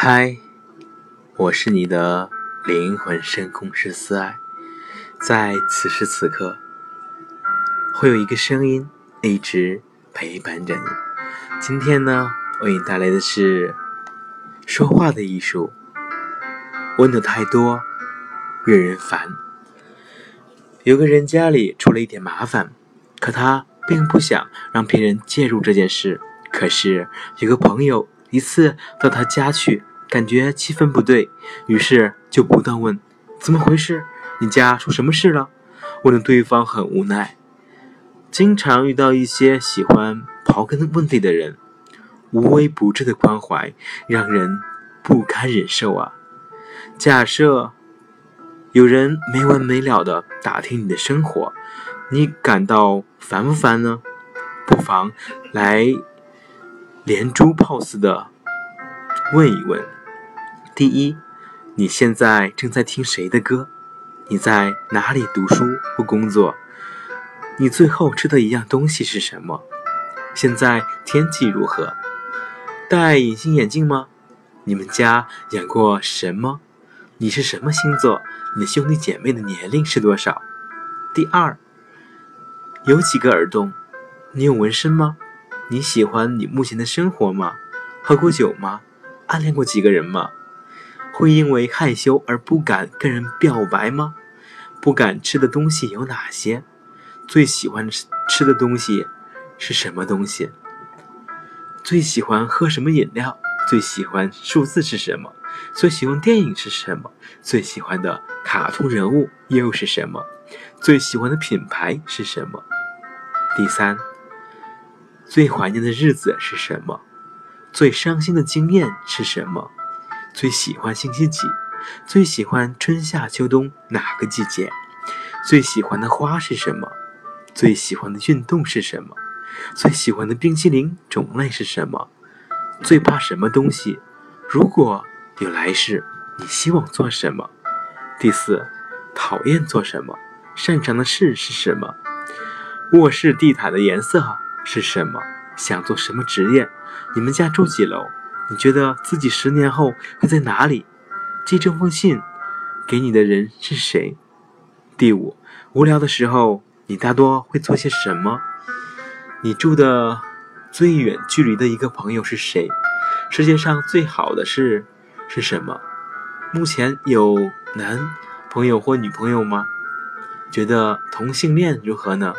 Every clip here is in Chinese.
嗨，我是你的灵魂深空师思爱，在此时此刻，会有一个声音一直陪伴着你。今天呢，为你带来的是说话的艺术。问的太多，惹人烦。有个人家里出了一点麻烦，可他并不想让别人介入这件事。可是有个朋友一次到他家去。感觉气氛不对，于是就不断问：“怎么回事？你家出什么事了？”问的对方很无奈。经常遇到一些喜欢刨根问底的人，无微不至的关怀让人不堪忍受啊！假设有人没完没了的打听你的生活，你感到烦不烦呢？不妨来连珠炮似的问一问。第一，你现在正在听谁的歌？你在哪里读书或工作？你最后吃的一样东西是什么？现在天气如何？戴隐形眼镜吗？你们家养过什么？你是什么星座？你的兄弟姐妹的年龄是多少？第二，有几个耳洞？你有纹身吗？你喜欢你目前的生活吗？喝过酒吗？暗恋过几个人吗？会因为害羞而不敢跟人表白吗？不敢吃的东西有哪些？最喜欢吃的东西是什么东西？最喜欢喝什么饮料？最喜欢数字是什么？最喜欢电影是什么？最喜欢的卡通人物又是什么？最喜欢的品牌是什么？第三，最怀念的日子是什么？最伤心的经验是什么？最喜欢星期几？最喜欢春夏秋冬哪个季节？最喜欢的花是什么？最喜欢的运动是什么？最喜欢的冰淇淋种类是什么？最怕什么东西？如果有来世，你希望做什么？第四，讨厌做什么？擅长的事是什么？卧室地毯的颜色是什么？想做什么职业？你们家住几楼？你觉得自己十年后会在哪里？寄这封信给你的人是谁？第五，无聊的时候你大多会做些什么？你住的最远距离的一个朋友是谁？世界上最好的事是什么？目前有男朋友或女朋友吗？觉得同性恋如何呢？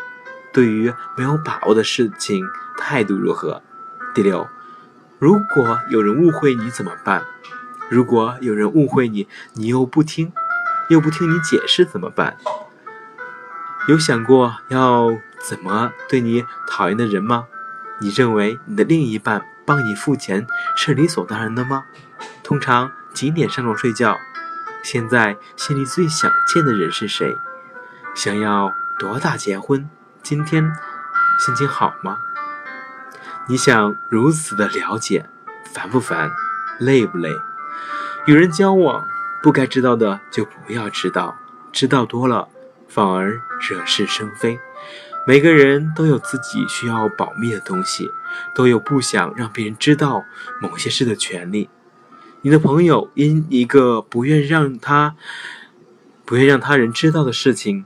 对于没有把握的事情态度如何？第六。如果有人误会你怎么办？如果有人误会你，你又不听，又不听你解释怎么办？有想过要怎么对你讨厌的人吗？你认为你的另一半帮你付钱是理所当然的吗？通常几点上床睡觉？现在心里最想见的人是谁？想要多大结婚？今天心情好吗？你想如此的了解，烦不烦，累不累？与人交往，不该知道的就不要知道，知道多了反而惹是生非。每个人都有自己需要保密的东西，都有不想让别人知道某些事的权利。你的朋友因一个不愿让他不愿让他人知道的事情，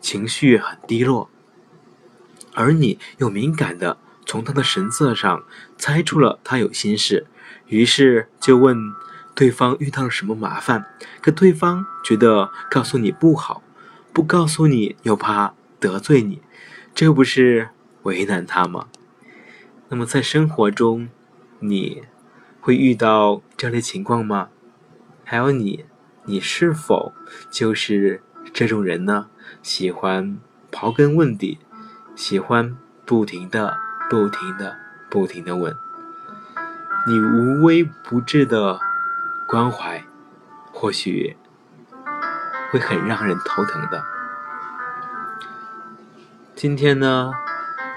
情绪很低落，而你又敏感的。从他的神色上猜出了他有心事，于是就问对方遇到了什么麻烦。可对方觉得告诉你不好，不告诉你又怕得罪你，这不是为难他吗？那么在生活中，你会遇到这类情况吗？还有你，你是否就是这种人呢？喜欢刨根问底，喜欢不停的。不停的、不停的问，你无微不至的关怀，或许会很让人头疼的。今天呢，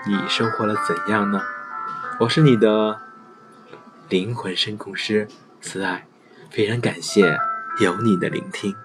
你收获了怎样呢？我是你的灵魂深空师慈爱，非常感谢有你的聆听。